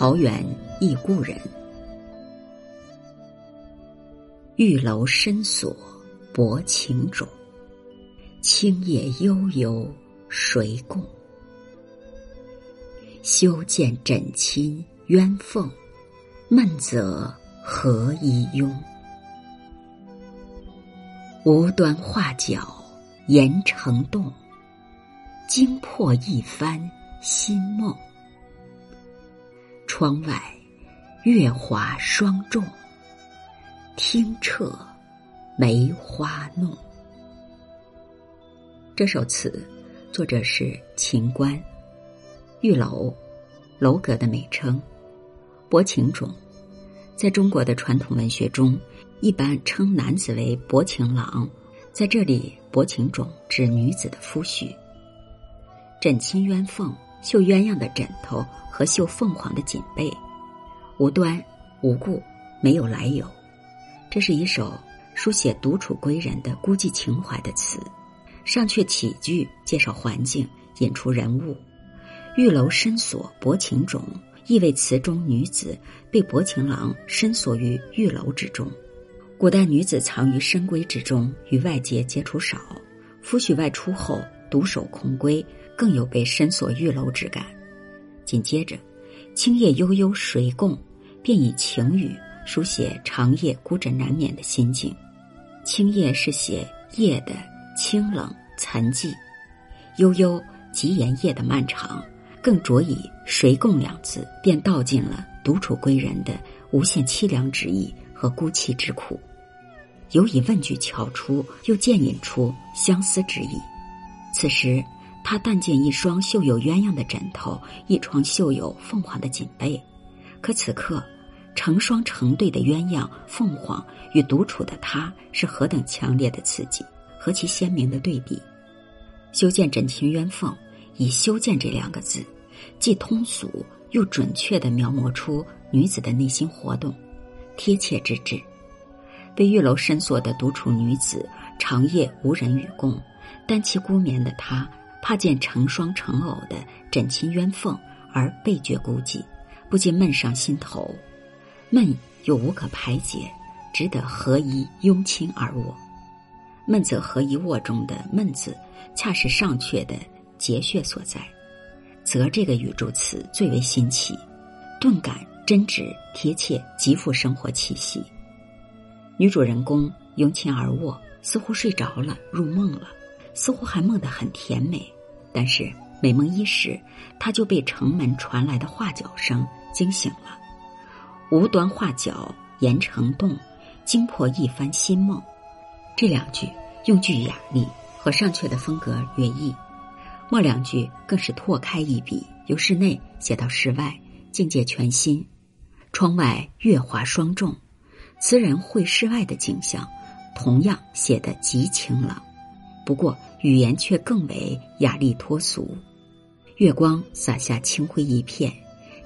桃源忆故人。玉楼深锁薄情种，青叶悠悠谁共？修建枕亲鸳凤，闷则何以拥？无端画角言成动，惊破一番新梦。窗外月华霜重。听彻梅花弄。这首词作者是秦观。玉楼，楼阁的美称。薄情种，在中国的传统文学中，一般称男子为薄情郎，在这里，薄情种指女子的夫婿。枕亲鸳凤，绣鸳鸯的枕头和绣凤凰的锦被，无端无故，没有来由。这是一首书写独处归人的孤寂情怀的词，上阙起句介绍环境，引出人物。玉楼深锁薄情种，意味词中女子被薄情郎深锁于玉楼之中。古代女子藏于深闺之中，与外界接触少，夫婿外出后独守空闺，更有被深锁玉楼之感。紧接着，青叶悠悠谁共，便以情语。书写长夜孤枕难眠的心境，青夜是写夜的清冷残寂，悠悠即言夜的漫长，更着以谁共两字，便道尽了独处归人的无限凄凉之意和孤寂之苦。有以问句巧出，又渐引出相思之意。此时，他但见一双绣有鸳鸯的枕头，一床绣有凤凰的锦被，可此刻。成双成对的鸳鸯凤凰与独处的他是何等强烈的刺激，何其鲜明的对比！修建枕情鸳凤，以“修建”这两个字，既通俗又准确地描摹出女子的内心活动，贴切之至。被玉楼深锁的独处女子，长夜无人与共，单栖孤眠的她，怕见成双成偶的枕亲鸳凤而倍觉孤寂，不禁闷上心头。闷又无可排解，只得合一拥亲而卧。闷则合一卧中的“闷”字，恰是上阙的结穴所在。则这个语助词最为新奇，顿感真挚贴切，极富生活气息。女主人公拥亲而卧，似乎睡着了，入梦了，似乎还梦得很甜美。但是美梦一时，他就被城门传来的画角声惊醒了。无端画角言成动，惊破一番新梦。这两句用句雅丽，和上阙的风格略异。末两句更是拓开一笔，由室内写到室外，境界全新。窗外月华霜重，词人绘室外的景象，同样写得极清朗，不过语言却更为雅丽脱俗。月光洒下清辉一片，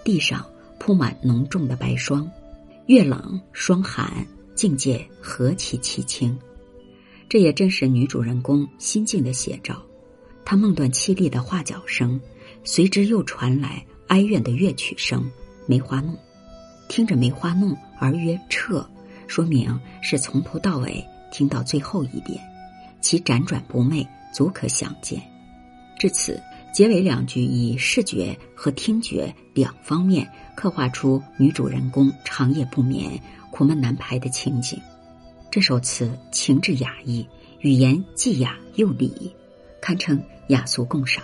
地上。铺满浓重的白霜，月冷霜寒，境界何其凄清！这也正是女主人公心境的写照。她梦断凄厉的画角声，随之又传来哀怨的乐曲声《梅花弄》。听着《梅花弄》而曰彻，说明是从头到尾听到最后一遍，其辗转不寐，足可想见。至此。结尾两句以视觉和听觉两方面刻画出女主人公长夜不眠、苦闷难排的情景。这首词情致雅意，语言既雅又礼，堪称雅俗共赏。